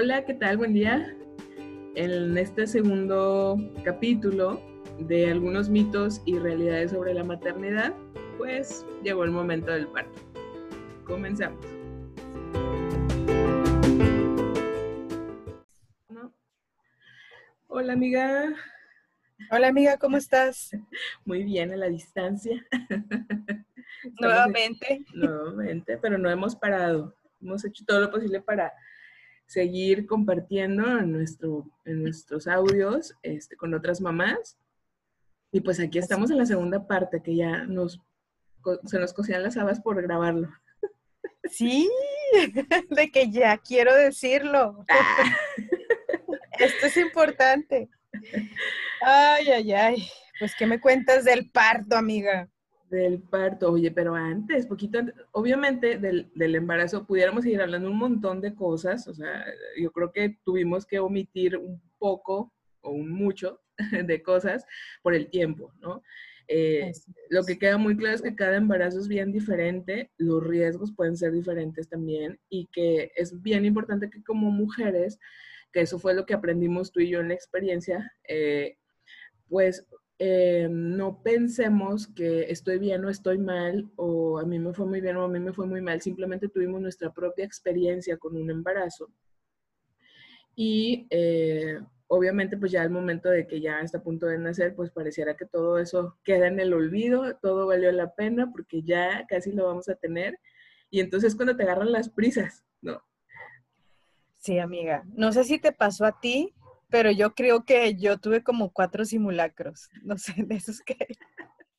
Hola, ¿qué tal? Buen día. En este segundo capítulo de algunos mitos y realidades sobre la maternidad, pues llegó el momento del parto. Comenzamos. Hola amiga. Hola amiga, ¿cómo estás? Muy bien, a la distancia. nuevamente. nuevamente, pero no hemos parado. Hemos hecho todo lo posible para seguir compartiendo en, nuestro, en nuestros audios este, con otras mamás. Y pues aquí estamos en la segunda parte, que ya nos, se nos cocían las habas por grabarlo. Sí, de que ya quiero decirlo. Ah. Esto es importante. Ay, ay, ay. Pues, ¿qué me cuentas del parto, amiga? Del parto, oye, pero antes, poquito antes, obviamente del, del, embarazo pudiéramos seguir hablando un montón de cosas, o sea, yo creo que tuvimos que omitir un poco o un mucho de cosas por el tiempo, ¿no? Eh, lo que queda muy claro es que cada embarazo es bien diferente, los riesgos pueden ser diferentes también y que es bien importante que como mujeres, que eso fue lo que aprendimos tú y yo en la experiencia, eh, pues eh, no pensemos que estoy bien o estoy mal, o a mí me fue muy bien o a mí me fue muy mal, simplemente tuvimos nuestra propia experiencia con un embarazo. Y eh, obviamente pues ya al momento de que ya está a punto de nacer, pues pareciera que todo eso queda en el olvido, todo valió la pena porque ya casi lo vamos a tener. Y entonces cuando te agarran las prisas, ¿no? Sí, amiga. No sé si te pasó a ti, pero yo creo que yo tuve como cuatro simulacros, no sé, de esos que...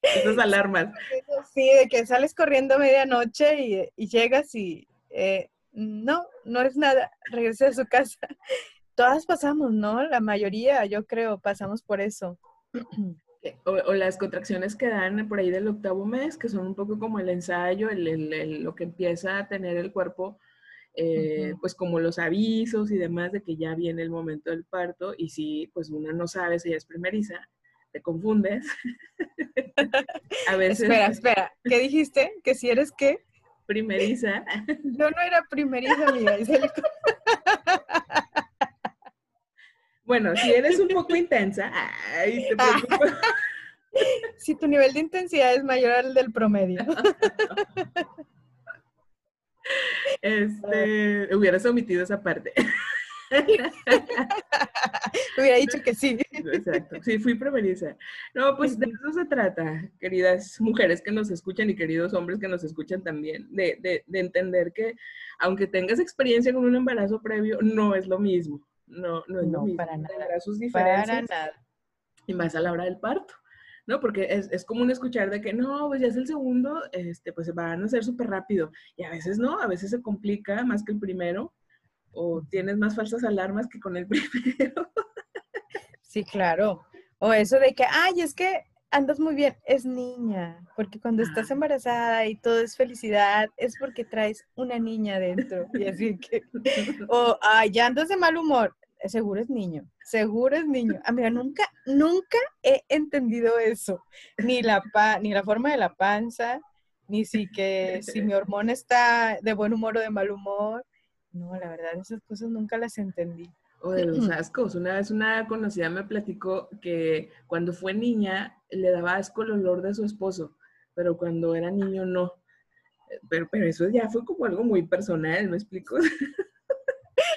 Esas alarmas. Sí, de que sales corriendo a medianoche y, llegas y eh, no, no es nada, regresas a su casa. Todas pasamos, ¿no? La mayoría, yo creo, pasamos por eso. O, las contracciones que dan por ahí del octavo mes, que son un poco como el ensayo, el, lo que empieza a tener el cuerpo eh, pues como los avisos y demás de que ya viene el momento del parto y si pues una no sabe si es primeriza, te confundes. a veces... Espera, espera, ¿qué dijiste? ¿Que si eres qué? Primeriza. Yo no era primeriza, amiga. bueno, si eres un poco intensa, ay, te preocupes. si tu nivel de intensidad es mayor al del promedio. Este, hubieras omitido esa parte. Hubiera dicho que sí. Exacto. Sí, fui preveniza. No, pues de eso se trata, queridas mujeres que nos escuchan y queridos hombres que nos escuchan también, de, de, de entender que aunque tengas experiencia con un embarazo previo, no es lo mismo. No, no es lo mismo. Para nada. Para nada. Y más a la hora del parto. ¿No? Porque es, es, común escuchar de que no, pues ya es el segundo, este, pues se van a hacer súper rápido. Y a veces no, a veces se complica más que el primero, o tienes más falsas alarmas que con el primero. sí, claro. O eso de que, ay, es que andas muy bien, es niña, porque cuando estás embarazada y todo es felicidad, es porque traes una niña dentro. Y así que, o, ay, ya andas de mal humor, seguro es niño, seguro es niño. Amiga, nunca, nunca he entendido eso. Ni la, pa, ni la forma de la panza, ni si que si mi hormona está de buen humor o de mal humor. No, la verdad, esas cosas nunca las entendí. O de los ascos. Una vez una conocida me platicó que cuando fue niña le daba asco el olor de su esposo, pero cuando era niño no. Pero, pero eso ya fue como algo muy personal, ¿me explico?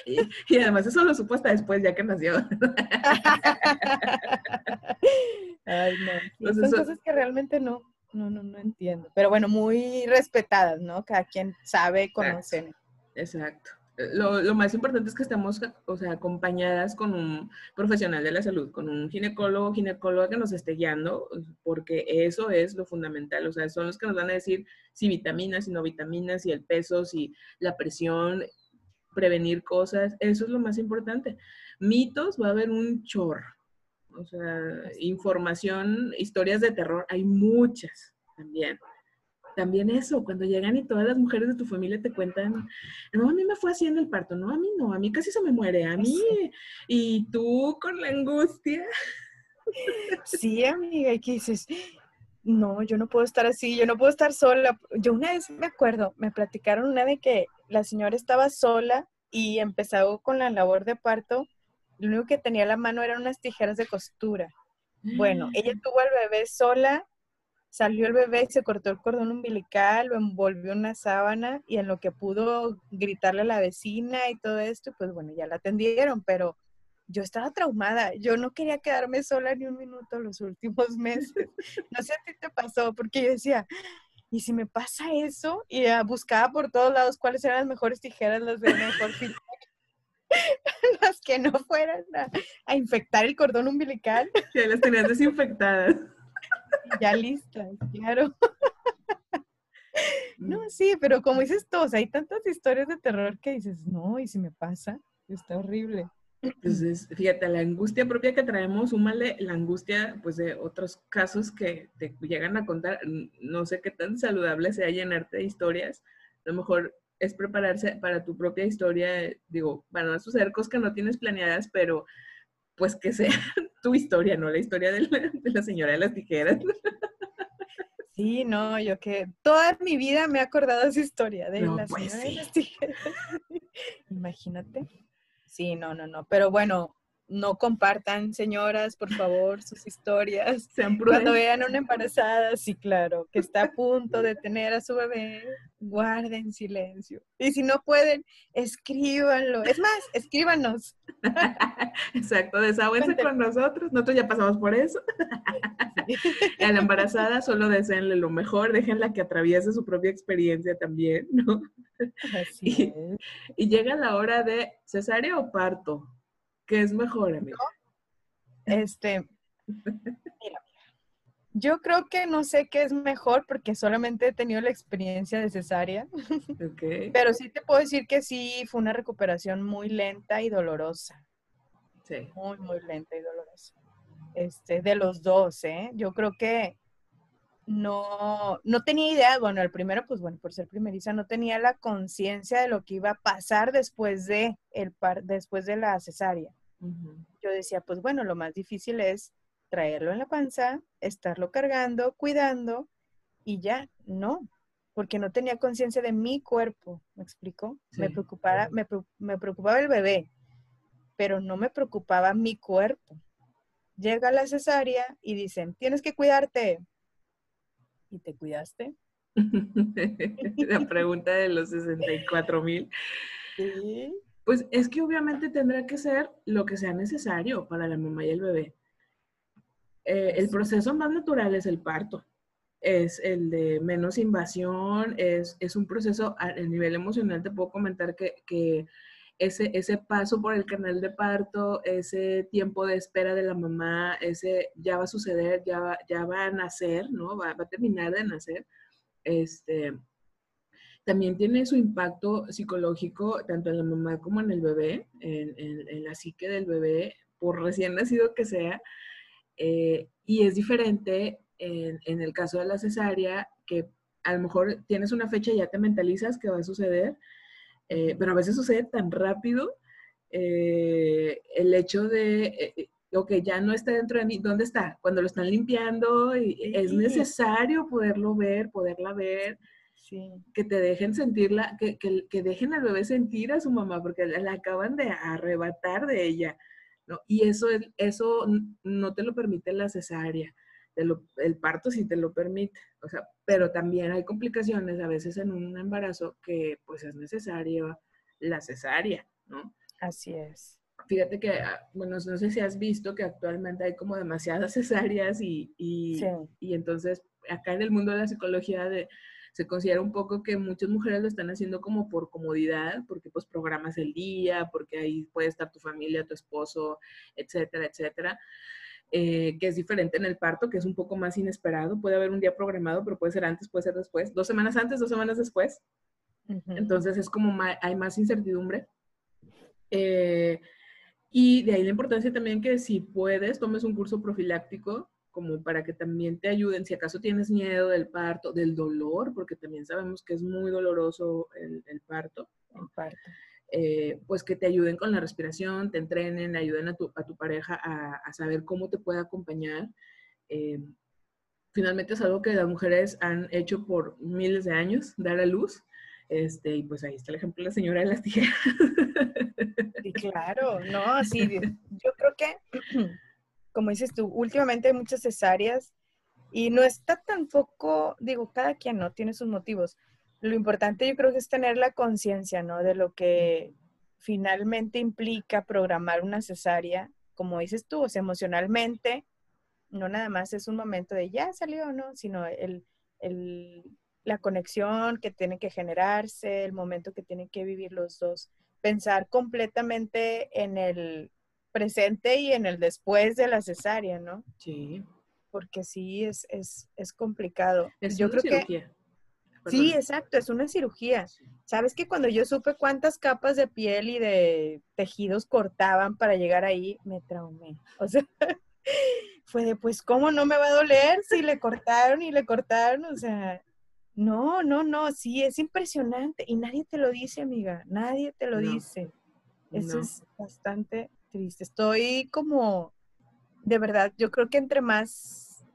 Y, además eso lo supo hasta después, ya que nació. Ay, no. son cosas que realmente no, no, no, no entiendo. Pero bueno, muy respetadas, ¿no? Cada quien sabe, conocer. Exacto. Lo, lo, más importante es que estemos, o sea, acompañadas con un profesional de la salud, con un ginecólogo, ginecóloga que nos esté guiando, porque eso es lo fundamental. O sea, son los que nos van a decir si vitaminas, si no vitaminas, si el peso, si la presión, prevenir cosas, eso es lo más importante. Mitos, va a haber un chorro. O sea, información, historias de terror, hay muchas también. También eso, cuando llegan y todas las mujeres de tu familia te cuentan, no, a mí me fue así en el parto, no, a mí no, a mí casi se me muere, a mí, y tú con la angustia. Sí, amiga, y que dices, no, yo no puedo estar así, yo no puedo estar sola. Yo una vez me acuerdo, me platicaron una de que la señora estaba sola y empezó con la labor de parto. Lo único que tenía a la mano eran unas tijeras de costura. Bueno, ella tuvo al bebé sola, salió el bebé y se cortó el cordón umbilical, lo envolvió en una sábana y en lo que pudo gritarle a la vecina y todo esto, pues bueno, ya la atendieron, pero yo estaba traumada, yo no quería quedarme sola ni un minuto los últimos meses. No sé si te pasó, porque yo decía, ¿y si me pasa eso? Y buscaba por todos lados cuáles eran las mejores tijeras, las de mejor las que no fueran a, infectar el cordón umbilical. Ya las tenías desinfectadas. Ya listas, claro. No, sí, pero como dices tú, hay tantas historias de terror que dices, no, y si me pasa, está horrible. Entonces, fíjate, la angustia propia que traemos, súmale la angustia, pues, de otros casos que te llegan a contar. No sé qué tan saludable sea llenarte de historias. A lo mejor es prepararse para tu propia historia. Digo, van a suceder cosas que no tienes planeadas, pero pues que sea tu historia, no la historia de la, señora de las tijeras. Sí, no, yo que toda mi vida me he acordado de esa historia de la pues señora de las tijeras. Imagínate. Sí, no, no, no. Pero bueno, no compartan, señoras, por favor, sus historias. Sean Cuando vean a una embarazada, sí, claro, que está a punto de tener a su bebé, guarden silencio. Y si no pueden, escríbanlo. Es más, escríbanos. Exacto, desahóguense con nosotros. Nosotros ya pasamos por eso. A la embarazada solo deseenle lo mejor, déjenla que atraviese su propia experiencia también, ¿no? y, y, llega la hora de cesárea o parto. ¿Qué es mejor, amigo? Este, mira, yo creo que no sé qué es mejor porque solamente he tenido la experiencia de cesárea. Okay. Pero sí te puedo decir que sí fue una recuperación muy lenta y dolorosa. Sí. Muy, muy lenta y dolorosa. Este, de los dos, ¿eh? Yo creo que no, no tenía idea, bueno, el primero, pues bueno, por ser primeriza, no tenía la conciencia de lo que iba a pasar después de, el par, después de la cesárea. Yo decía, pues bueno, lo más difícil es traerlo en la panza, estarlo cargando, cuidando y ya, no, porque no tenía conciencia de mi cuerpo, ¿me explico? me, preocupaba, me, me preocupaba el bebé, pero no me preocupaba mi cuerpo. Llega la cesárea y dicen, tienes que cuidarte, y te cuidaste? La pregunta de los 64 mil. Pues es que obviamente tendrá que ser lo que sea necesario para la mamá y el bebé. Eh, el proceso más natural es el parto. Es el de menos invasión, es, es un proceso a, nivel emocional. Te puedo comentar que, que ese, ese paso por el canal de parto, ese tiempo de espera de la mamá, ese ya va a suceder, ya va, ya va a nacer, ¿no? Va, a terminar de nacer. Este, también tiene su impacto psicológico tanto en la mamá como en el bebé, en, la psique del bebé, por recién nacido que sea. Eh, y es diferente en, en, el caso de la cesárea, que a lo mejor tienes una fecha y ya te mentalizas que va a suceder, eh, pero a veces sucede tan rápido eh, el hecho de, que ya no está dentro de mí, ¿dónde está? Cuando lo están limpiando, y es necesario poderlo ver, poderla ver. Que te dejen sentirla, que, que, que, dejen al bebé sentir a su mamá, porque la, acaban de arrebatar de ella, ¿no? Y eso, eso no te lo permite la cesárea el parto sí te lo permite, o sea, pero también hay complicaciones a veces en un embarazo que pues es necesaria la cesárea, ¿no? Así es. Fíjate que, ah, bueno, no sé si has visto que actualmente hay como demasiadas cesáreas y, y, y entonces acá en el mundo de la psicología de, se considera un poco que muchas mujeres lo están haciendo como por comodidad, porque pues programas el día, porque ahí puede estar tu familia, tu esposo, etcétera, etcétera. Eh, que es diferente en el parto, que es un poco más inesperado. Puede haber un día programado, pero puede ser antes, puede ser después, dos semanas antes, dos semanas después. Entonces es como hay más incertidumbre. Eh, y de ahí la importancia también que si puedes, tomes un curso profiláctico como para que también te ayuden, si acaso tienes miedo del parto, del dolor, porque también sabemos que es muy doloroso el, el parto. El parto. Eh, pues que te ayuden con la respiración, te entrenen, ayuden a tu, a tu pareja a, saber cómo te puede acompañar. Eh, finalmente es algo que las mujeres han hecho por miles de años, dar a luz. Este, y pues ahí está el ejemplo de la señora de las tijeras. Sí, claro, no, sí, yo creo que, como dices tú, últimamente hay muchas cesáreas y no está tampoco, digo, cada quien no tiene sus motivos. Lo importante yo creo que es tener la conciencia, ¿no? De lo que finalmente implica programar una cesárea, como dices tú, o sea, emocionalmente, no nada más es un momento de ya salió, ¿no? Sino el, el, la conexión que tiene que generarse, el momento que tienen que vivir los dos. Pensar completamente en el presente y en el después de la cesárea, ¿no? Sí. Porque sí, es, es, es complicado. Es yo una creo cirugía. que Perdón. sí, exacto, es una cirugía. Sabes que cuando yo supe cuántas capas de piel y de tejidos cortaban para llegar ahí, me traumé. O sea, fue de, pues, ¿cómo no me va a doler si le cortaron y le cortaron? O sea, no, no, no, sí, es impresionante. Y nadie te lo dice, amiga, nadie te lo No. dice. Eso No. es bastante triste. Estoy como, de verdad, yo creo que entre más,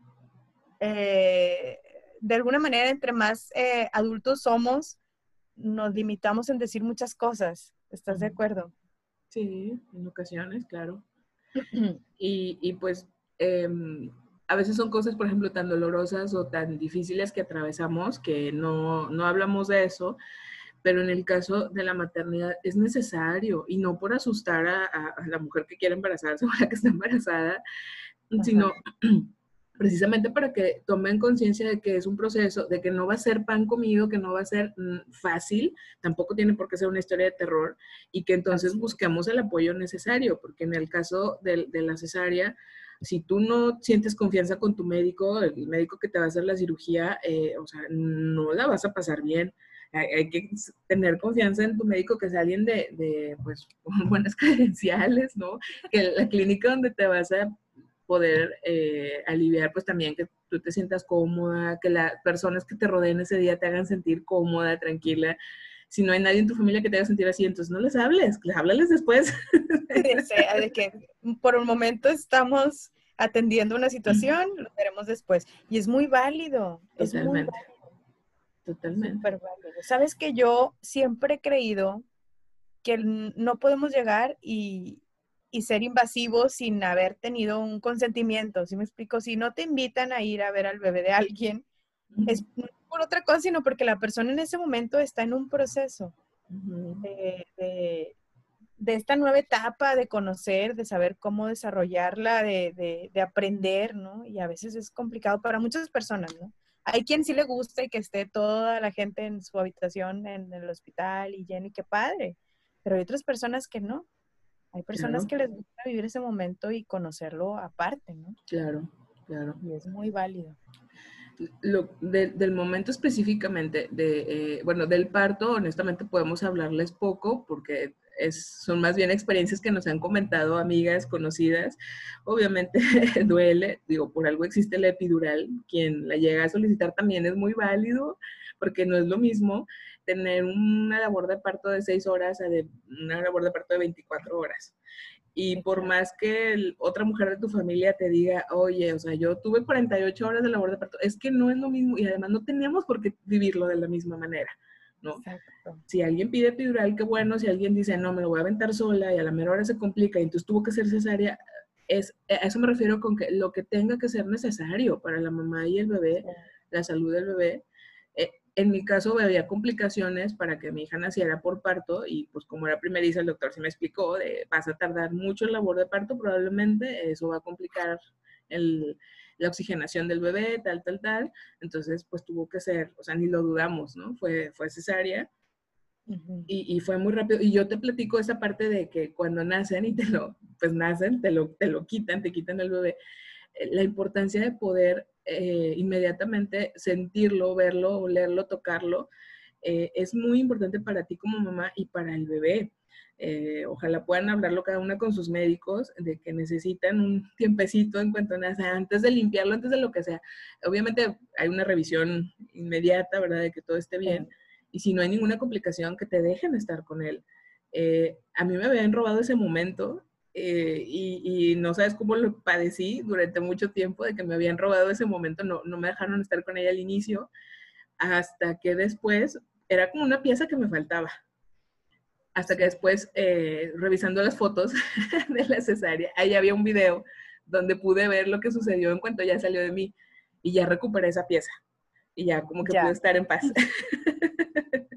eh, de alguna manera, entre más eh, adultos somos, nos limitamos en decir muchas cosas. ¿Estás de acuerdo? Sí, en ocasiones, claro. Y, y pues em, a veces son cosas, por ejemplo, tan dolorosas o tan difíciles que atravesamos que no, no hablamos de eso, pero en el caso de la maternidad es necesario y no por asustar a, a- a la mujer que quiere embarazarse o a la que está embarazada, sino precisamente para que tomen conciencia de que es un proceso, de que no va a ser pan comido, que no va a ser mm, fácil, tampoco tiene por qué ser una historia de terror y que entonces busquemos el apoyo necesario, porque en el caso del- de, la cesárea, si tú no sientes confianza con tu médico, el médico que te va a hacer la cirugía, eh, o sea, no la vas a pasar bien. Hay, hay que tener confianza en tu médico, que sea alguien de, de, pues, buenas credenciales, ¿no? Que la clínica donde te vas a poder eh, aliviar, pues también que tú te sientas cómoda, que las personas que te rodeen ese día te hagan sentir cómoda, tranquila. Si no hay nadie en tu familia que te haga sentir así, entonces no les hables, les háblales después. Sea, de que por un momento estamos atendiendo una situación, lo veremos después. Y es muy válido, es muy Totalmente. válido. Totalmente. Súper válido. Sabes que yo siempre he creído que no podemos llegar y, y ser invasivos sin haber tenido un consentimiento. ¿Sí me explico? Si no te invitan a ir a ver al bebé de alguien, es no por otra cosa, sino porque la persona en ese momento está en un proceso de, de- de esta nueva etapa de conocer, de saber cómo desarrollarla, de, de- de aprender, ¿no? Y a veces es complicado para muchas personas, ¿no? Hay quien sí le gusta y que esté toda la gente en su habitación en el hospital y lleno y qué padre, pero hay otras personas que no. Hay personas Claro. que les gusta vivir ese momento y conocerlo aparte, ¿no? Claro, claro. Y es muy válido. Lo, de- del momento específicamente, de, eh, bueno, del parto, honestamente podemos hablarles poco porque es, son más bien experiencias que nos han comentado amigas, conocidas. Obviamente duele, digo, por algo existe la epidural. Quien la llega a solicitar también es muy válido porque no es lo mismo tener una labor de parto de seis horas a de una labor de parto de 24 horas. Y por más que el- otra mujer de tu familia te diga, oye, o sea, yo tuve 48 horas de labor de parto, es que no es lo mismo y además no tenemos por qué vivirlo de la misma manera, ¿no? Exacto. Si alguien pide epidural, qué bueno, si alguien dice, no, me lo voy a aventar sola y a la mera hora se complica y entonces tuvo que ser cesárea, es, a eso me refiero con que lo que tenga que ser necesario para la mamá y el bebé, la salud del bebé. Eh, en mi caso había complicaciones para que mi hija naciera por parto y pues como era primeriza el doctor sí me explicó de vas a tardar mucho en labor de parto probablemente eso va a complicar el- la oxigenación del bebé tal tal tal entonces pues tuvo que ser o sea ni lo dudamos no fue fue cesárea Ujú. y, y fue muy rápido. Y yo te platico esa parte de que cuando nacen y te lo, pues nacen, te lo, te lo quitan, te quitan el bebé. eh, La importancia de poder eh, inmediatamente sentirlo, verlo, olerlo, tocarlo, eh, es muy importante para ti como mamá y para el bebé. Eh, ojalá puedan hablarlo cada una con sus médicos de que necesitan un tiempecito en cuanto nace, antes de limpiarlo, antes de lo que sea. Obviamente hay una revisión inmediata, ¿verdad? De que todo esté bien y si no hay ninguna complicación, que te dejen estar con él. Eh, a mí me habían robado ese momento eh, y, y, no sabes cómo lo padecí durante mucho tiempo de que me habían robado ese momento, no, no me dejaron estar con ella al inicio, hasta que después, era como una pieza que me faltaba. Hasta que después, eh, revisando las fotos de la cesárea, ahí había un video donde pude ver lo que sucedió en cuanto ya salió de mí y ya recuperé esa pieza. Y ya como que pude estar en paz.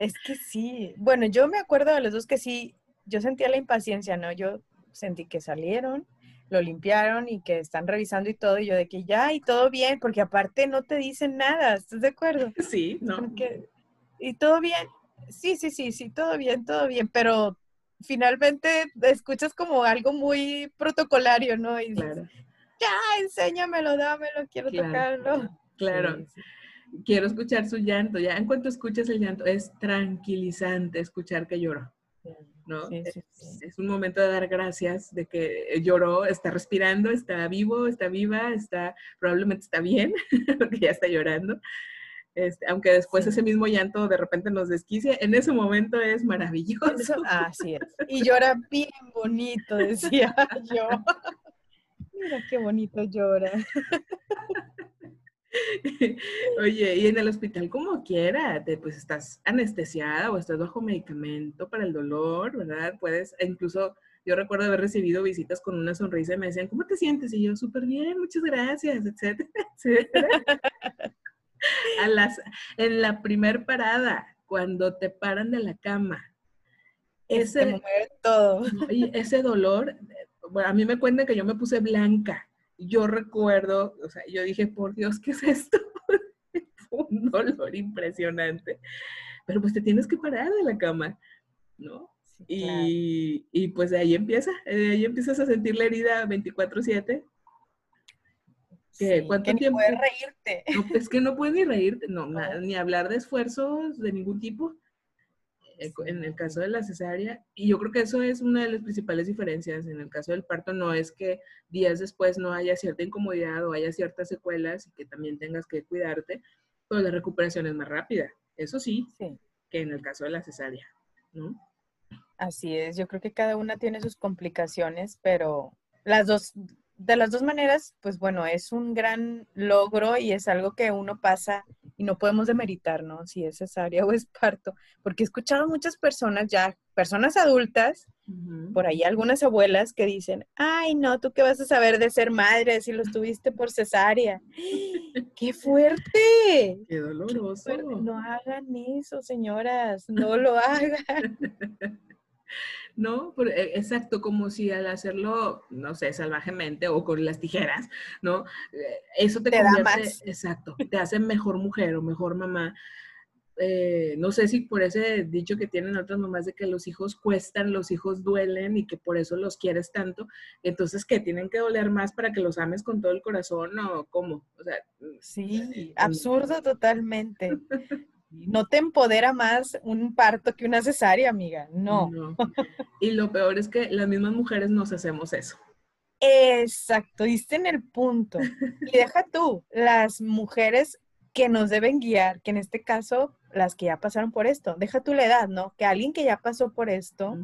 Es que sí. Bueno, yo me acuerdo de los dos que sí, yo sentía la impaciencia, ¿no? Yo sentí que salieron, lo limpiaron y que están revisando y todo, y yo de que ya, y todo bien, porque aparte no te dicen nada, ¿estás de acuerdo? Sí, ¿no? y todo bien, sí, sí, sí, sí, todo bien, todo bien, pero finalmente escuchas como algo muy protocolario, ¿no? Y claro. ya, enséñamelo, dámelo, quiero tocarlo. Claro quiero escuchar su llanto. Ya en cuanto escuchas el llanto, es tranquilizante escuchar que lloró. ¿no? es, un momento de dar gracias de que lloró, está respirando, está vivo, está viva, está, probablemente está bien, porque ya está llorando. Este, aunque después ese mismo llanto de repente nos desquicia, en ese momento es maravilloso. así es. Y llora bien bonito, decía yo. Mira qué bonito llora. Oye, y en el hospital como quiera, te, pues estás anestesiada o estás bajo medicamento para el dolor, ¿verdad? Puedes, e incluso yo recuerdo haber recibido visitas con una sonrisa y me decían, ¿cómo te sientes? Y yo, súper bien, muchas gracias, etcétera, etcétera. A las, en la primer parada, cuando te paran de la cama, ese, todo. ese dolor, bueno, a mí me cuentan que yo me puse blanca yo recuerdo, o sea, yo dije, por Dios, ¿qué es esto? Un dolor impresionante. Pero pues te tienes que parar de la cama, ¿no? y, y, pues de ahí empieza, de ahí empiezas a sentir la herida 24/7. Que, ¿Cuánto tiempo? puedes reírte. No, es que no puedes ni reírte, no, ni hablar de esfuerzos de ningún tipo. Eh, en el caso de la cesárea, y yo creo que eso es una de las principales diferencias. En el caso del parto no es que días después no haya cierta incomodidad o haya ciertas secuelas y que también tengas que cuidarte, pero la recuperación es más rápida. Eso sí, que en el caso de la cesárea, ¿no? Así es, yo creo que cada una tiene sus complicaciones, pero las dos de las dos maneras, pues bueno, es un gran logro y es algo que uno pasa y no podemos demeritar, ¿no? Si es cesárea o es parto, porque he escuchado muchas personas ya, personas adultas, por ahí algunas abuelas que dicen, ay, no, tú qué vas a saber de ser madre si lo tuviste por cesárea. ¡Qué fuerte! ¡Qué doloroso! No hagan eso, señoras, no lo hagan. ¿no? Eh, exacto, como si al hacerlo, no sé, salvajemente o con las tijeras, ¿no? Eh, eso te, convierte, exacto, te hace mejor mujer o mejor mamá. Eh, no sé si por ese dicho que tienen otras mamás de que los hijos cuestan, los hijos duelen y que por eso los quieres tanto, entonces que tienen que doler más para que los ames con todo el corazón o cómo, o sea, sí, absurdo totalmente. no te empodera más un parto que una cesárea, amiga. No. Y lo peor es que las mismas mujeres nos hacemos eso. Exacto, diste en el punto. Y deja tú, las mujeres que nos deben guiar, que en este caso, las que ya pasaron por esto, deja tú la edad, ¿no? Que alguien que ya pasó por esto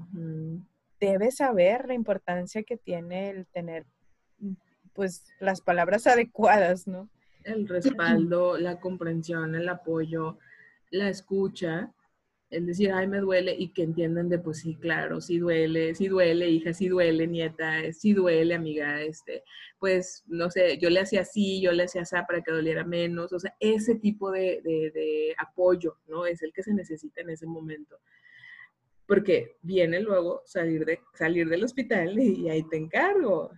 debe saber la importancia que tiene el tener, pues, las palabras adecuadas, ¿no? El respaldo, la comprensión, el apoyo, la escucha, el decir, ay, me duele, y que entiendan de, pues sí, claro, sí duele, sí duele, hija, sí duele, nieta, sí duele, amiga, este, pues, no sé, yo le hacía así, yo le hacía así para que doliera menos, o sea, ese tipo de, de apoyo, ¿no? Es el que se necesita en ese momento. Porque viene luego salir, de, salir del hospital y ahí te encargo.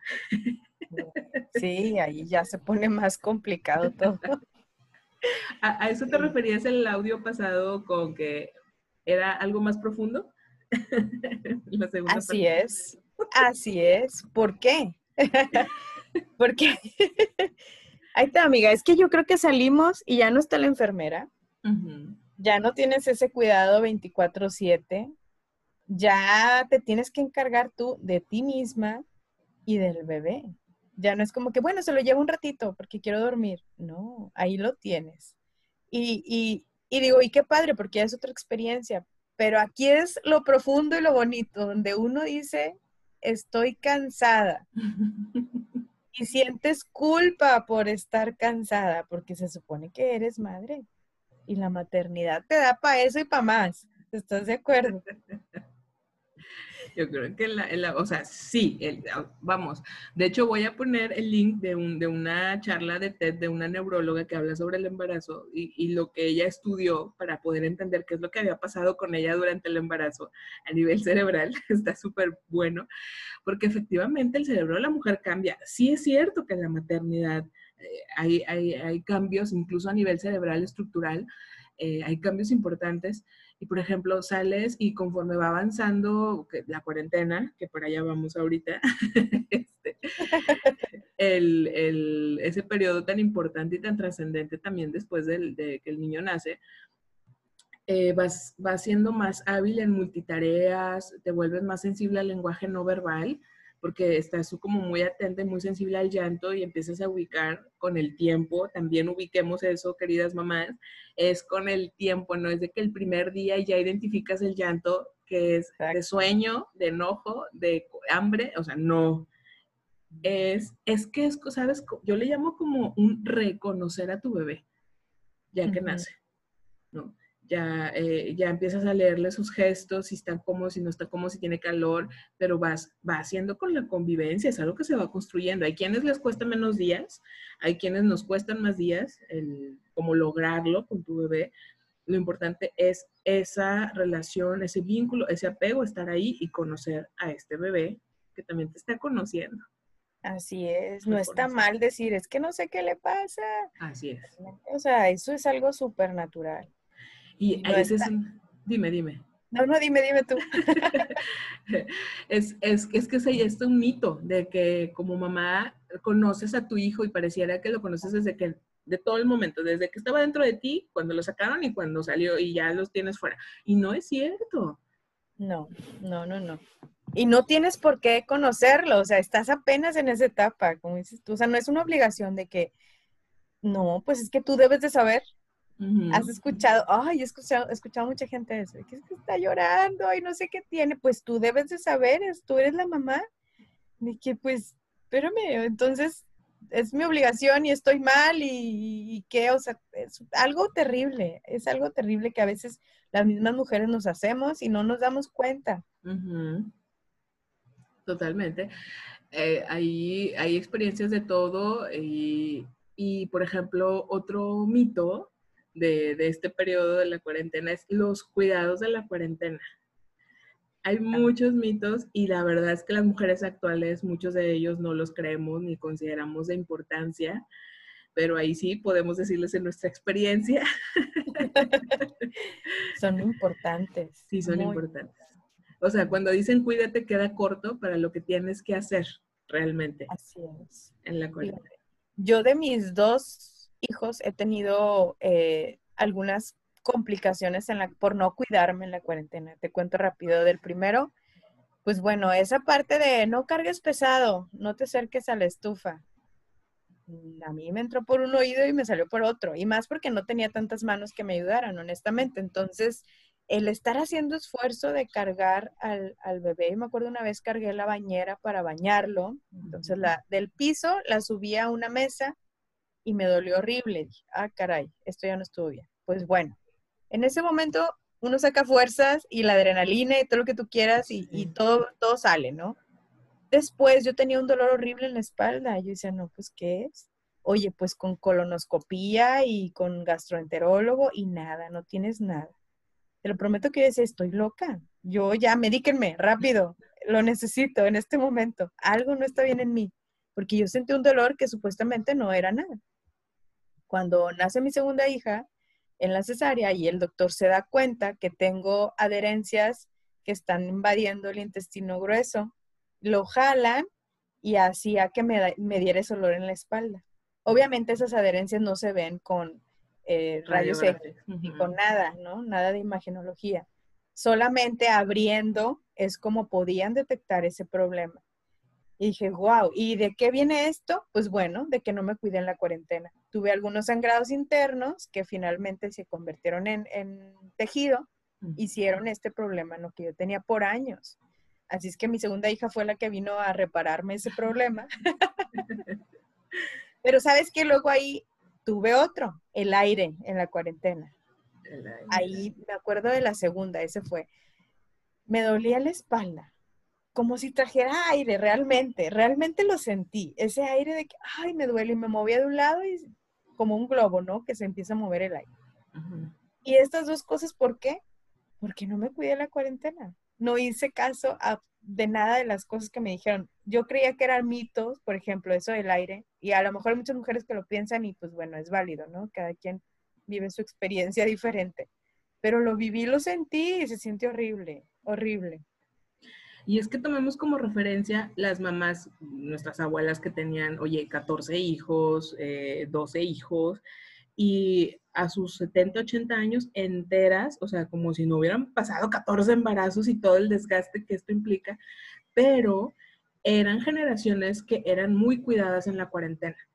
Sí, ahí ya se pone más complicado todo. ¿A, eso te referías el audio pasado con que era algo más profundo? Así es, así es. ¿Por qué? Porque, ahí está, amiga, es que yo creo que salimos y ya no está la enfermera, ya no tienes ese cuidado 24/7, ya te tienes que encargar tú de ti misma y del bebé. Ya no es como que, bueno, se lo llevo un ratito porque quiero dormir. No, ahí lo tienes. Y, digo, y qué padre, porque ya es otra experiencia. Pero aquí es lo profundo y lo bonito, donde uno dice, estoy cansada. y sientes culpa por estar cansada, porque se supone que eres madre. Y la maternidad te da para eso y para más. ¿Estás de acuerdo? Yo creo que, la, o sea, sí, ah, vamos. De hecho, voy a poner el link de, un, de una charla de TED de una neuróloga que habla sobre el embarazo y, y, lo que ella estudió para poder entender qué es lo que había pasado con ella durante el embarazo a nivel cerebral. Está súper bueno, porque efectivamente el cerebro de la mujer cambia. Sí es cierto que en la maternidad eh, hay, hay, hay cambios, incluso a nivel cerebral estructural, eh, hay cambios importantes y por ejemplo sales y conforme va avanzando la cuarentena, que por allá vamos ahorita, este, el, ese periodo tan importante y tan trascendente también después de, que el niño nace, eh, vas, vas siendo más hábil en multitareas, te vuelves más sensible al lenguaje no verbal, porque estás como muy atenta y muy sensible al llanto y empiezas a ubicar con el tiempo, también ubiquemos eso, queridas mamás, es con el tiempo, no es de que el primer día ya identificas el llanto que es de sueño, de enojo, de hambre, o sea, no. Es, es que es, ¿sabes? Yo le llamo como un reconocer a tu bebé, ya que nace, ¿no? Ya, eh, ya empiezas a leerle sus gestos, si está cómodo, si no está cómodo, si tiene calor, pero vas, va haciendo con la convivencia, es algo que se va construyendo. Hay quienes les cuesta menos días, hay quienes nos cuestan más días, el, como lograrlo con tu bebé. Lo importante es esa relación, ese vínculo, ese apego, estar ahí y conocer a este bebé que también te está conociendo. Así es, no está mal decir, es que no sé qué le pasa. Así es. O sea, eso es algo súper natural. Y a veces, dime, dime. No, no, dime, dime tú. es, es, es, que es, es un mito de que como mamá conoces a tu hijo y pareciera que lo conoces desde que, de todo el momento, desde que estaba dentro de ti, cuando lo sacaron y cuando salió y ya los tienes fuera. Y no es cierto. No, no, no, no. Y no tienes por qué conocerlo, o sea, estás apenas en esa etapa, como dices tú, o sea, no es una obligación de que, no, pues es que tú debes de saber, Has escuchado, ay, he escuchado, he escuchado mucha gente eso, que, es que está llorando y no sé qué tiene, pues tú debes de saber, tú eres la mamá, de que pues, espérame, entonces es mi obligación y estoy mal y, qué, o sea, es algo terrible, es algo terrible que a veces las mismas mujeres nos hacemos y no nos damos cuenta. Totalmente. Eh, hay, hay experiencias de todo y, y, por ejemplo, otro mito de, este periodo de la cuarentena es los cuidados de la cuarentena. Hay muchos mitos y la verdad es que las mujeres actuales, muchos de ellos no los creemos ni consideramos de importancia, pero ahí sí podemos decirles en nuestra experiencia. son importantes. Sí, son importantes. O sea, cuando dicen cuídate queda corto para lo que tienes que hacer realmente. Así es. En la cuarentena. Yo de mis dos hijos he tenido eh, algunas complicaciones en la, por no cuidarme en la cuarentena. Te cuento rápido del primero. Pues bueno, esa parte de no cargues pesado, no te acerques a la estufa. Mm, a mí me entró por un oído y me salió por otro. Y más porque no tenía tantas manos que me ayudaran, honestamente. Entonces, el estar haciendo esfuerzo de cargar al, al, bebé, me acuerdo una vez cargué la bañera para bañarlo, entonces la del piso la subí a una mesa y me dolió horrible. Dije, ah, caray, esto ya no estuvo bien. Pues bueno, en ese momento uno saca fuerzas y la adrenalina y todo lo que tú quieras y, y todo, todo sale, ¿no? Después yo tenía un dolor horrible en la espalda. Yo decía, no, pues, ¿qué es? Oye, pues con colonoscopía y con gastroenterólogo y nada, no tienes nada. Te lo prometo que yo decía, estoy loca. Yo ya, medíquenme, rápido. Lo necesito en este momento. Algo no está bien en mí. Porque yo sentí un dolor que supuestamente no era nada cuando nace mi segunda hija en la cesárea y el doctor se da cuenta que tengo adherencias que están invadiendo el intestino grueso, lo jalan y hacía que me, diera ese olor en la espalda. Obviamente esas adherencias no se ven con eh, rayos X ni con nada, ¿no? Nada de imagenología. Solamente abriendo es como podían detectar ese problema. Y dije, wow, ¿y de qué viene esto? Pues bueno, de que no me cuidé en la cuarentena. Tuve algunos sangrados internos que finalmente se convirtieron en, tejido, hicieron este problema, ¿no? Que yo tenía por años. Así es que mi segunda hija fue la que vino a repararme ese problema. Pero sabes que luego ahí tuve otro, el aire en la cuarentena. Ahí me acuerdo de la segunda, ese fue. Me dolía la espalda, como si trajera aire, realmente, realmente lo sentí. Ese aire de que, ay, me duele y me movía de un lado y como un globo, ¿no? Que se empieza a mover el aire. Y estas dos cosas, ¿por qué? Porque no me cuidé la cuarentena. No hice caso de nada de las cosas que me dijeron. Yo creía que eran mitos, por ejemplo, eso del aire, y a lo mejor hay muchas mujeres que lo piensan y pues bueno, es válido, ¿no? Cada quien vive su experiencia diferente. Pero lo viví, lo sentí y se siente horrible, horrible. Y es que tomemos como referencia las mamás, nuestras abuelas que tenían, oye, 14 hijos, 12 eh, hijos, y a sus 70, 80 años enteras, o sea, como si no hubieran pasado 14 embarazos y todo el desgaste que esto implica, pero eran generaciones que eran muy cuidadas en la cuarentena.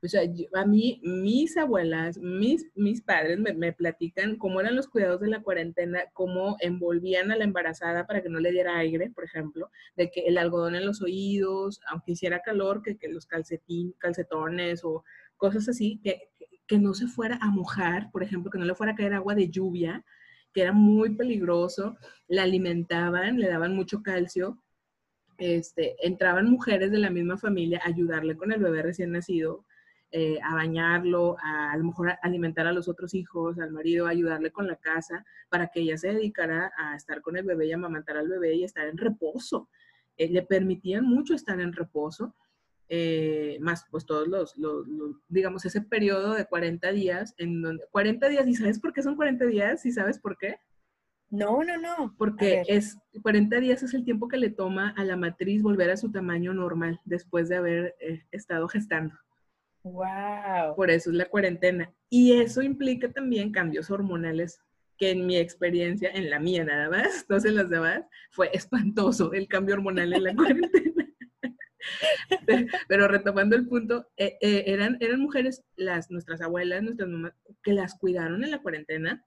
O sea, a mí, mis abuelas, mis, mis padres me, me, platican cómo eran los cuidados de la cuarentena, cómo envolvían a la embarazada para que no le diera aire, por ejemplo, de que el algodón en los oídos, aunque hiciera calor, que, que los calcetín, calcetones o cosas así, que, que no se fuera a mojar, por ejemplo, que no le fuera a caer agua de lluvia, que era muy peligroso, la alimentaban, le daban mucho calcio, este, entraban mujeres de la misma familia a ayudarle con el bebé recién nacido, eh, a bañarlo, a, a, lo mejor alimentar a los otros hijos, al marido, a ayudarle con la casa, para que ella se dedicara a estar con el bebé y amamantar al bebé y estar en reposo. Eh, le permitían mucho estar en reposo eh, más pues todos los, digamos, ese periodo de 40 días, en donde, 40 días, ¿y sabes por qué son 40 días? ¿Y sabes por qué? No, no, no. Porque es 40 días es el tiempo que le toma a la matriz volver a su tamaño normal después de haber eh, estado gestando. Wow. Por eso es la cuarentena. Y eso implica también cambios hormonales que en mi experiencia, en la mía nada más, no sé las demás, fue espantoso el cambio hormonal en la cuarentena. Pero retomando el punto, eh, eh, eran, eran mujeres, las, nuestras abuelas, nuestras mamás, que las cuidaron en la cuarentena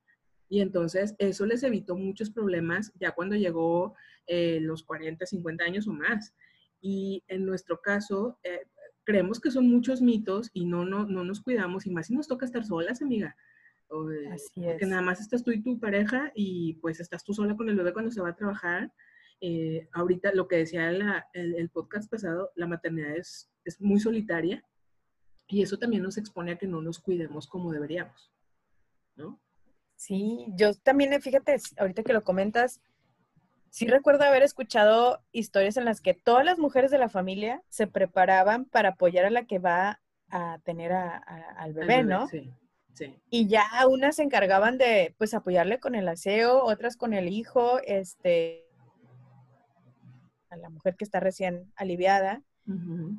y entonces eso les evitó muchos problemas ya cuando llegó eh, los 40, 50 años o más. Y en nuestro caso, creemos que son muchos mitos y no, no, no nos cuidamos y más si nos toca estar solas, amiga. Así es. Que nada más estás tú y tu pareja y pues estás tú sola con el bebé cuando se va a trabajar eh, ahorita lo que decía el, podcast pasado, la maternidad es, es muy solitaria y eso también nos expone a que no nos cuidemos como deberíamos, ¿no? Sí, yo también, fíjate, ahorita que lo comentas, sí recuerdo haber escuchado historias en las que todas las mujeres de la familia se preparaban para apoyar a la que va a tener al bebé, ¿no? Sí, sí. Y ya unas se encargaban de, pues, apoyarle con el aseo, otras con el hijo, este, a la mujer que está recién aliviada.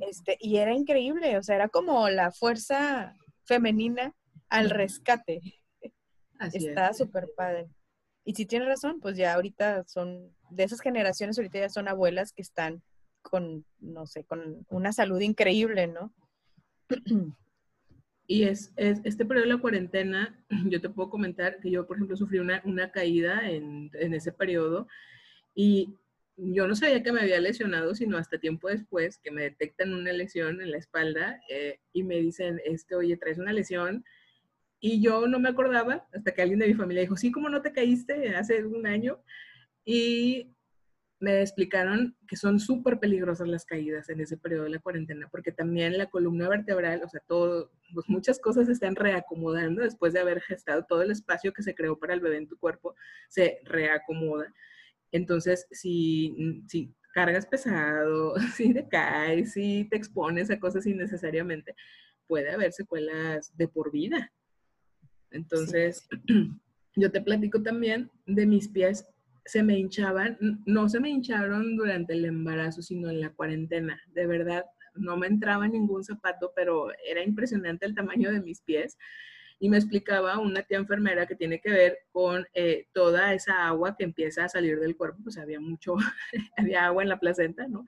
este, y era increíble, o sea, era como la fuerza femenina al rescate. está súper padre. Y si tiene razón, pues ya ahorita son, de esas generaciones ahorita ya son abuelas que están con, no sé, con una salud increíble, ¿no? Y es, es, este periodo de la cuarentena, yo te puedo comentar que yo, por ejemplo, sufrí una, una caída en, en, ese periodo y yo no sabía que me había lesionado, sino hasta tiempo después que me detectan una lesión en la espalda eh, y me dicen, este, oye, traes una lesión. Y yo no me acordaba hasta que alguien de mi familia dijo, sí, ¿cómo no te caíste hace un año? Y me explicaron que son súper peligrosas las caídas en ese periodo de la cuarentena, porque también la columna vertebral, o sea, todo, pues muchas cosas se están reacomodando después de haber gestado todo el espacio que se creó para el bebé en tu cuerpo, se reacomoda. Entonces, si, si cargas pesado, si te caes, si te expones a cosas innecesariamente, puede haber secuelas de por vida. Entonces, yo te platico también de mis pies, se me hinchaban, no se me hincharon durante el embarazo, sino en la cuarentena. De verdad, no me entraba ningún zapato, pero era impresionante el tamaño de mis pies y me explicaba una tía enfermera que tiene que ver con eh, toda esa agua que empieza a salir del cuerpo, pues había mucho, había agua en la placenta, ¿no?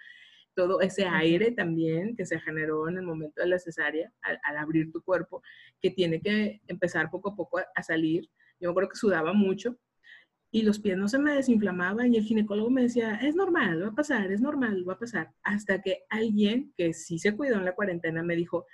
Todo ese aire también que se generó en el momento de la cesárea, al, abrir tu cuerpo, que tiene que empezar poco a poco a, salir. Yo creo que sudaba mucho y los pies no se me desinflamaban y el ginecólogo me decía, es normal, va a pasar, es normal, va a pasar. Hasta que alguien que sí se cuidó en la cuarentena me dijo,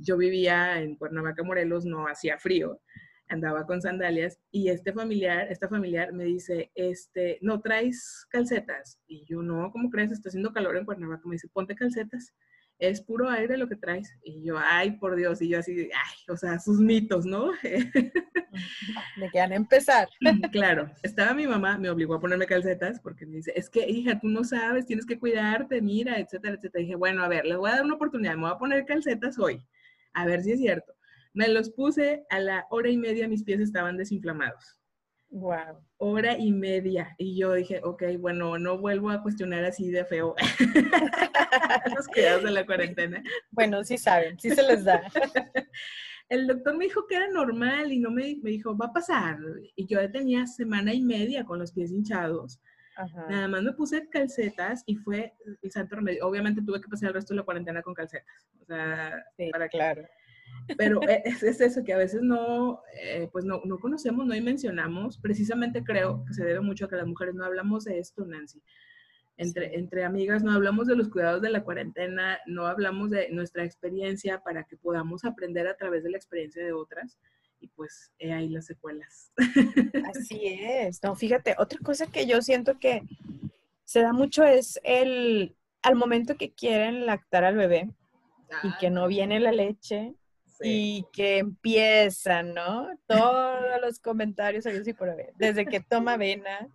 yo vivía en Cuernavaca, Morelos, no hacía frío. Andaba con sandalias y este familiar, esta familiar me dice, este, ¿no traes calcetas? Y yo, no, ¿cómo crees? Está haciendo calor en Cuernavaca. Me dice, ponte calcetas es puro aire lo que traes. Y yo, ay, por Dios, y yo así, ay, o sea, sus mitos, ¿no? Me quedan empezar. Claro, estaba mi mamá, me obligó a ponerme calcetas porque me dice, es que, hija, tú no sabes, tienes que cuidarte, mira, etcétera, etcétera. Y dije, bueno, a ver, les voy a dar una oportunidad, me voy a poner calcetas hoy, a ver si es cierto. Me los puse, a la hora y media mis pies estaban desinflamados. Wow. Hora y media. Y yo dije, ok, bueno, no vuelvo a cuestionar así de feo los cuidados de la cuarentena. Bueno, sí saben, sí se les da. El doctor me dijo que era normal y no me, me dijo, va a pasar. Y yo ya tenía semana y media con los pies hinchados. Nada más me puse calcetas y fue el santo remedio. Obviamente tuve que pasar el resto de la cuarentena con calcetas. O sea, para claro. Pero e, es, es, eso que a veces no, eh, pues no, no, conocemos, no mencionamos. Precisamente creo que se debe mucho a que las mujeres no hablamos de esto, Nancy. Entre, entre amigas no hablamos de los cuidados de la cuarentena, no hablamos de nuestra experiencia para que podamos aprender a través de la experiencia de otras. Y pues he ahí las secuelas. Así es. No, fíjate, otra cosa que yo siento que se da mucho es el, al momento que quieren lactar al bebé y que no viene la leche, y que empiezan, ¿no? Todos los comentarios sí por ver. Desde que toma avena,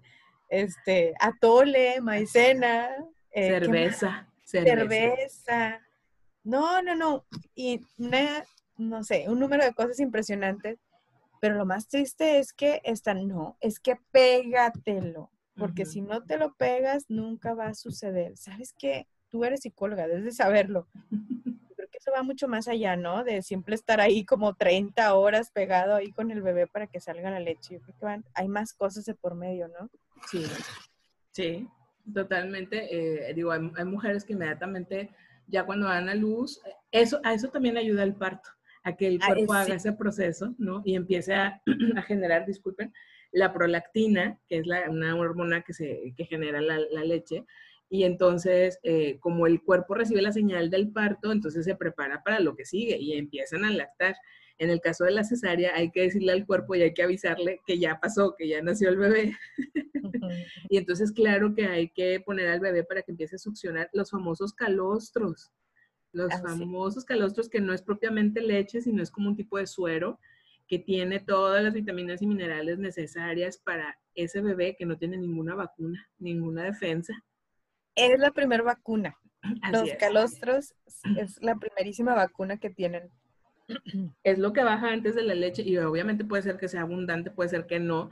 este, atole, maicena. Eh, cerveza, cerveza. No, no, no. Y una, no sé, un número de cosas impresionantes. Pero lo más triste es que esta no, es que pégatelo. Porque si no te lo pegas, nunca va a suceder. ¿Sabes qué? Tú eres psicóloga, debes de saberlo. eso va mucho más allá, ¿no? De siempre estar ahí como 30 horas pegado ahí con el bebé para que salga la leche. Yo creo que van, hay más cosas de por medio, ¿no? Sí, sí, totalmente. Eh, digo, hay, mujeres que inmediatamente, ya cuando dan a luz, eso, a eso también ayuda el parto, a que el ah, cuerpo haga ese proceso, ¿no? Y empiece a, generar, disculpen, la prolactina, que es la, una hormona que, se, que genera la, la leche, y entonces eh, como el cuerpo recibe la señal del parto, entonces se prepara para lo que sigue y empiezan a lactar. En el caso de la cesárea hay que decirle al cuerpo y hay que avisarle que ya pasó, que ya nació el bebé. y entonces claro que hay que poner al bebé para que empiece a succionar los famosos calostros. Los ah, famosos calostros que no es propiamente leche, sino es como un tipo de suero que tiene todas las vitaminas y minerales necesarias para ese bebé que no tiene ninguna vacuna, ninguna defensa es la primera vacuna. Los calostros es la primerísima vacuna que tienen. Es lo que baja antes de la leche y obviamente puede ser que sea abundante, puede ser que no.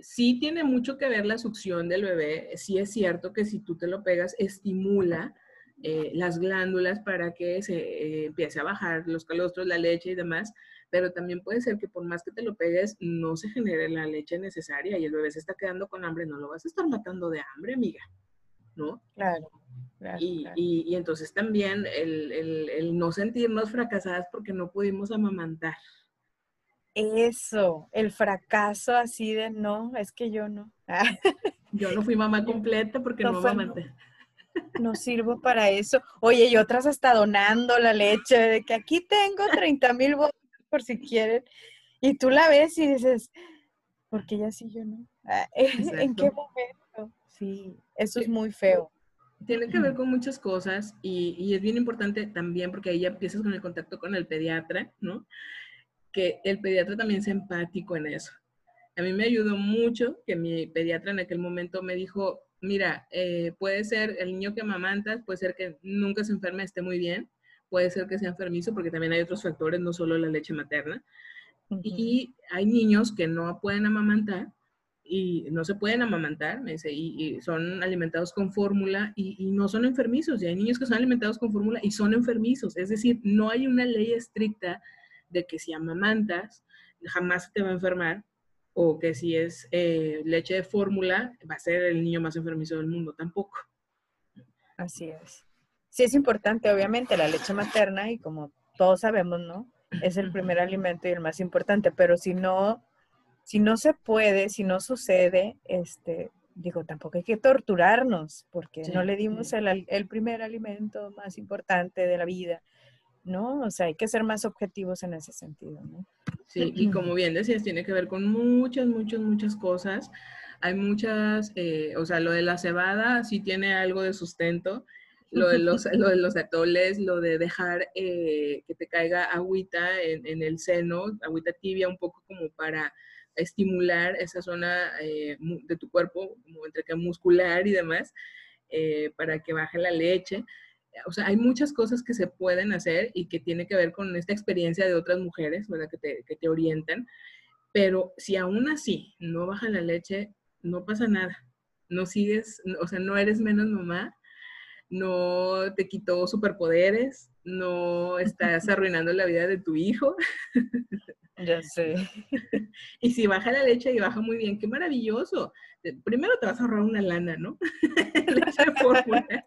Sí tiene mucho que ver la succión del bebé. Sí es cierto que si tú te lo pegas, estimula eh, las glándulas para que se eh, empiece a bajar los calostros, la leche y demás, pero también puede ser que por más que te lo pegues, no se genere la leche necesaria y el bebé se está quedando con hambre, no lo vas a estar matando de hambre, amiga. ¿No? Claro. y, Y, entonces también el, no sentirnos fracasadas porque no pudimos amamantar. Eso, el fracaso así de no, es que yo no. yo no fui mamá completa porque no, amamanté. No, sirvo para eso. Oye, y otras hasta donando la leche, de que aquí tengo 30 mil votos por si quieren. Y tú la ves y dices, porque ya sí, yo no. ¿En qué momento? Sí, eso es muy feo. Tiene que ver con muchas cosas y, es bien importante también porque ahí ya empiezas con el contacto con el pediatra, ¿no? Que el pediatra también sea empático en eso. A mí me ayudó mucho que mi pediatra en aquel momento me dijo, mira, eh, puede ser el niño que mamantas, puede ser que nunca se enferme, esté muy bien, puede ser que sea enfermizo porque también hay otros factores, no solo la leche materna. Y hay niños que no pueden amamantar y no se pueden amamantar, me dice, y, son alimentados con fórmula y, no son enfermizos. Y hay niños que son alimentados con fórmula y son enfermizos. Es decir, no hay una ley estricta de que si amamantas jamás te va a enfermar o que si es eh, leche de fórmula va a ser el niño más enfermizo del mundo, tampoco. Así es. Sí es importante, obviamente, la leche materna y como todos sabemos, ¿no? Es el primer alimento y el más importante, pero si no si no se puede, si no sucede, este, digo, tampoco hay que torturarnos, porque no le dimos el, primer alimento más importante de la vida. ¿no? O sea, hay que ser más objetivos en ese sentido, ¿no? Sí, y como bien decías, tiene que ver con muchas, muchas, muchas cosas. Hay muchas, eh, o sea, lo de la cebada sí tiene algo de sustento. Lo de los, lo de los atoles, lo de dejar eh, que te caiga agüita en, en, el seno, agüita tibia, un poco como para estimular esa zona eh, de tu cuerpo, como entre que muscular y demás, para que baje la leche o sea, hay muchas cosas que se pueden hacer y que tiene que ver con esta experiencia de otras mujeres, ¿verdad? Que te, que te orientan. Pero si aún así no baja la leche, no pasa nada. No sigues, o sea, no eres menos mamá, no te quitó superpoderes, no estás arruinando la vida de tu hijo. Ya sé. Y si baja la leche y baja muy bien, qué maravilloso. Primero te vas a ahorrar una lana, ¿no? leche fórmula.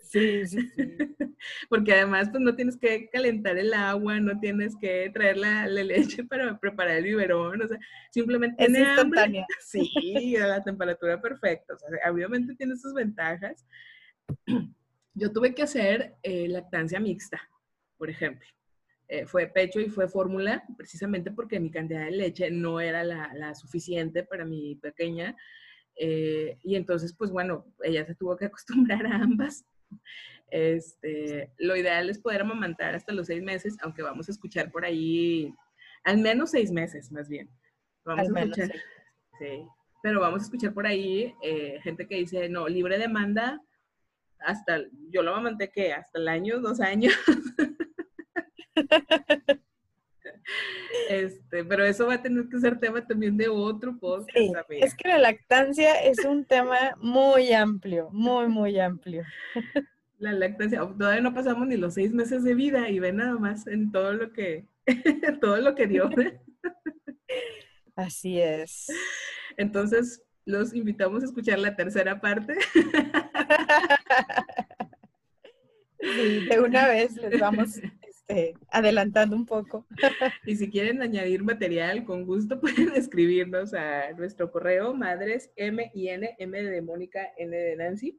Sí, sí, sí. Porque además pues no tienes que calentar el agua, no tienes que traer la, leche para preparar el biberón, o sea, simplemente es instantánea. Sí, a la temperatura perfecta, o sea, obviamente tiene sus ventajas. Yo tuve que hacer eh, lactancia mixta, por ejemplo. Eh, fue pecho y fue fórmula, precisamente porque mi cantidad de leche no era la, la suficiente para mi pequeña. Eh, y entonces, pues bueno, ella se tuvo que acostumbrar a ambas. Este, lo ideal es poder amamantar hasta los seis meses, aunque vamos a escuchar por ahí, al menos seis meses más bien. Vamos a escuchar, sí, pero vamos a escuchar por ahí eh, gente que dice, no, libre demanda, hasta, yo lo amamanté que hasta el año, dos años. Este, pero eso va a tener que ser tema también de otro podcast. Sí, es que la lactancia es un tema muy amplio, muy, muy amplio. La lactancia, todavía no pasamos ni los seis meses de vida y ve nada más en todo lo que, todo lo que dio. Así es. Entonces, los invitamos a escuchar la tercera parte. Sí, de una vez les vamos este, adelantando un poco. Y si quieren añadir material, con gusto pueden escribirnos a nuestro correo madres m i n m de Mónica n de Nancy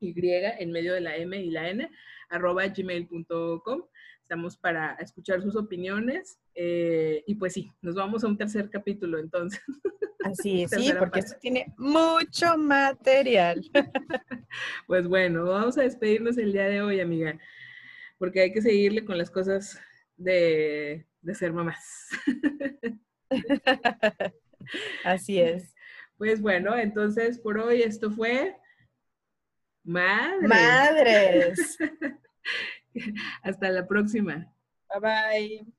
y en medio de la m y la n arroba gmail.com. Estamos para escuchar sus opiniones eh, y pues sí, nos vamos a un tercer capítulo entonces. Así es, sí, porque esto tiene mucho material. Pues bueno, vamos a despedirnos el día de hoy, amiga porque hay que seguirle con las cosas de, ser mamás. Así es. Pues bueno, entonces por hoy esto fue Madres. Madres. Hasta la próxima. Bye bye.